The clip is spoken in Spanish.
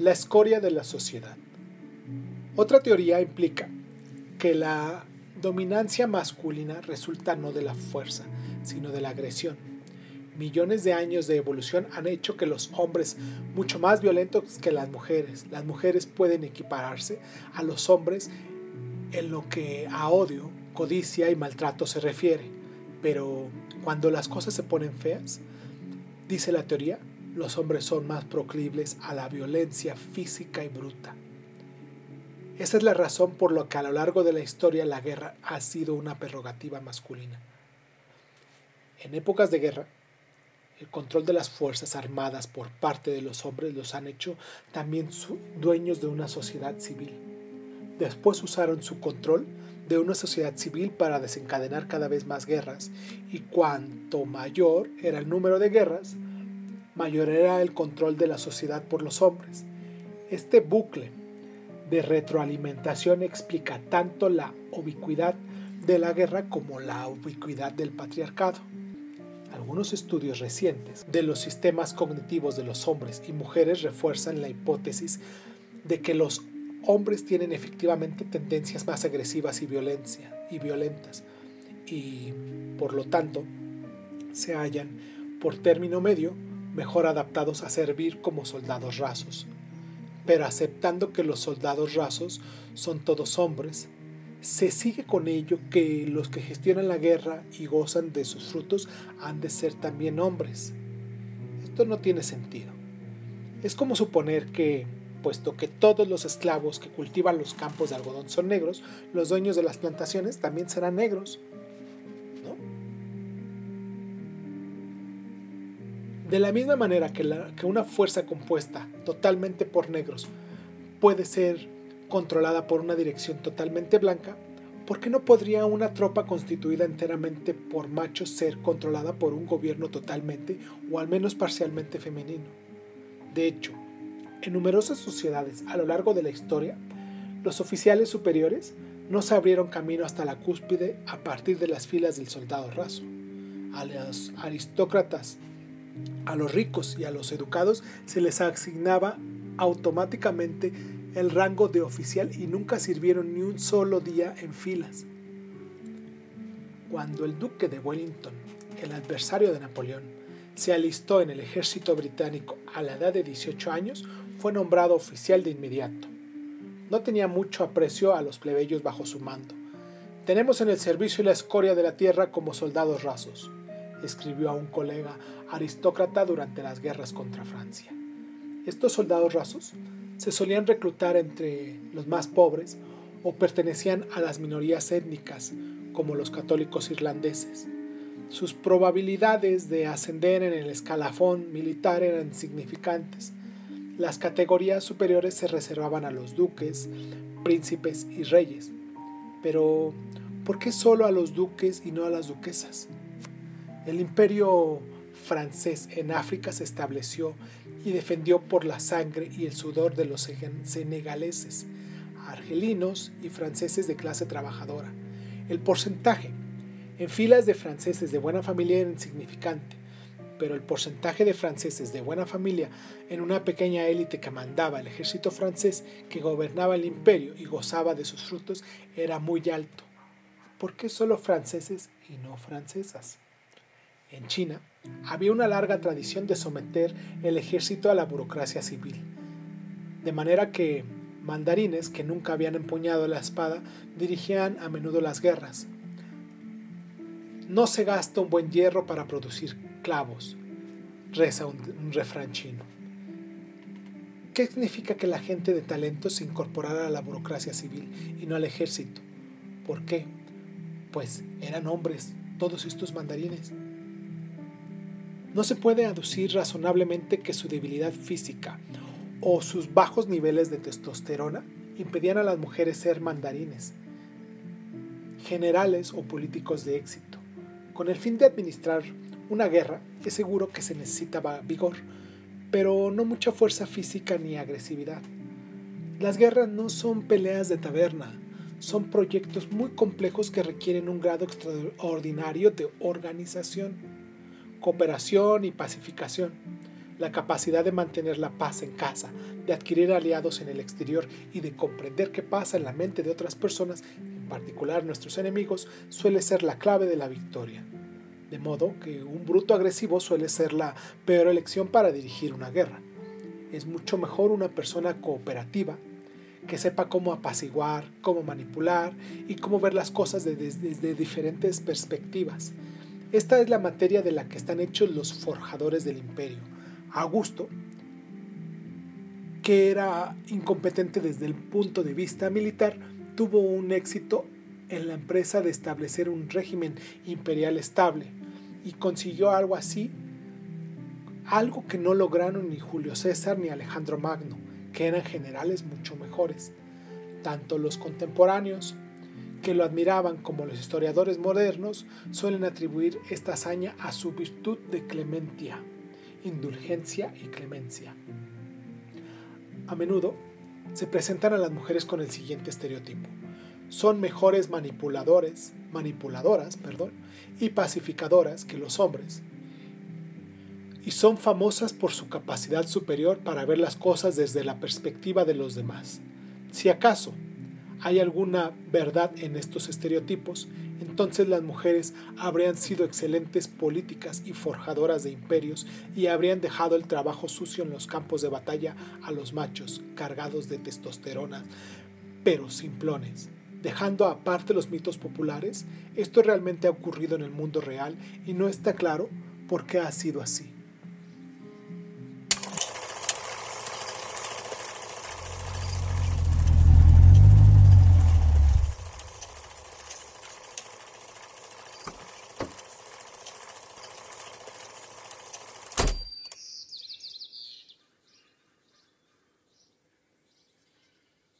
La escoria de la sociedad. Otra teoría implica que la dominancia masculina resulta no de la fuerza, sino de la agresión. Millones de años de evolución han hecho que los hombres mucho más violentos que las mujeres. Las mujeres pueden equipararse a los hombres en lo que a odio, codicia y maltrato se refiere. Pero cuando las cosas se ponen feas, dice la teoría, los hombres son más proclibles a la violencia física y bruta. Esa es la razón por la que a lo largo de la historia la guerra ha sido una prerrogativa masculina. En épocas de guerra, el control de las fuerzas armadas por parte de los hombres los han hecho también dueños de una sociedad civil. Después usaron su control de una sociedad civil para desencadenar cada vez más guerras, y cuanto mayor era el número de guerras, mayor era el control de la sociedad por los hombres. Este bucle de retroalimentación explica tanto la ubicuidad de la guerra como la ubicuidad del patriarcado. Algunos estudios recientes de los sistemas cognitivos de los hombres y mujeres refuerzan la hipótesis de que los hombres tienen efectivamente tendencias más agresivas y, violencia, y violentas y por lo tanto se hallan por término medio mejor adaptados a servir como soldados rasos pero aceptando que los soldados rasos son todos hombres, se sigue con ello que los que gestionan la guerra y gozan de sus frutos han de ser también hombres. Esto no tiene sentido. Es como suponer que, puesto que todos los esclavos que cultivan los campos de algodón son negros, los dueños de las plantaciones también serán negros. De la misma manera que, una fuerza compuesta totalmente por negros puede ser controlada por una dirección totalmente blanca, ¿por qué no podría una tropa constituida enteramente por machos ser controlada por un gobierno totalmente o al menos parcialmente femenino? De hecho, en numerosas sociedades a lo largo de la historia, los oficiales superiores no se abrieron camino hasta la cúspide a partir de las filas del soldado raso. A los aristócratas a los ricos y a los educados se les asignaba automáticamente el rango de oficial y nunca sirvieron ni un solo día en filas. Cuando el duque de Wellington, el adversario de Napoleón, se alistó en el ejército británico a la edad de 18 años, fue nombrado oficial de inmediato. No tenía mucho aprecio a los plebeyos bajo su mando. Tenemos en el servicio la escoria de la tierra como soldados rasos escribió a un colega aristócrata durante las guerras contra Francia. Estos soldados rasos se solían reclutar entre los más pobres o pertenecían a las minorías étnicas, como los católicos irlandeses. Sus probabilidades de ascender en el escalafón militar eran insignificantes. Las categorías superiores se reservaban a los duques, príncipes y reyes. Pero, ¿por qué solo a los duques y no a las duquesas? El imperio francés en África se estableció y defendió por la sangre y el sudor de los senegaleses, argelinos y franceses de clase trabajadora. El porcentaje en filas de franceses de buena familia era insignificante, pero el porcentaje de franceses de buena familia en una pequeña élite que mandaba el ejército francés que gobernaba el imperio y gozaba de sus frutos era muy alto. ¿Por qué solo franceses y no francesas? En China había una larga tradición de someter el ejército a la burocracia civil, de manera que mandarines que nunca habían empuñado la espada dirigían a menudo las guerras. No se gasta un buen hierro para producir clavos, reza un, refrán chino. ¿Qué significa que la gente de talento se incorporara a la burocracia civil y no al ejército? ¿Por qué? Pues eran hombres todos estos mandarines. No se puede aducir razonablemente que su debilidad física o sus bajos niveles de testosterona impedían a las mujeres ser mandarines, generales o políticos de éxito. Con el fin de administrar una guerra, es seguro que se necesitaba vigor, pero no mucha fuerza física ni agresividad. Las guerras no son peleas de taberna, son proyectos muy complejos que requieren un grado extraordinario de organización cooperación y pacificación. la capacidad de mantener la paz en casa, de adquirir aliados en el exterior y de comprender qué pasa en la mente de otras personas, en particular nuestros enemigos, suele ser la clave de la victoria. De modo que un bruto agresivo suele ser la peor elección para dirigir una guerra. Es mucho mejor una persona cooperativa, que sepa cómo apaciguar, cómo manipular y cómo ver las cosas desde, diferentes perspectivas. Esta es la materia de la que están hechos los forjadores del imperio. Augusto, que era incompetente desde el punto de vista militar, tuvo un éxito en la empresa de establecer un régimen imperial estable y consiguió algo así, algo que no lograron ni Julio César ni Alejandro Magno que eran generales mucho mejores. Tanto los contemporáneos, que lo admiraban, como los historiadores modernos, suelen atribuir esta hazaña a su virtud de clementia, indulgencia y clemencia. A menudo se presentan a las mujeres con el siguiente estereotipo. Son mejores manipuladores, manipuladoras, perdón, y pacificadoras que los hombres, y son famosas por su capacidad superior para ver las cosas desde la perspectiva de los demás. Si acaso hay alguna verdad en estos estereotipos, entonces las mujeres habrían sido excelentes políticas y forjadoras de imperios y habrían dejado el trabajo sucio en los campos de batalla a los machos cargados de testosterona, pero simplones. Dejando aparte los mitos populares, esto realmente ha ocurrido en el mundo real y no está claro por qué ha sido así.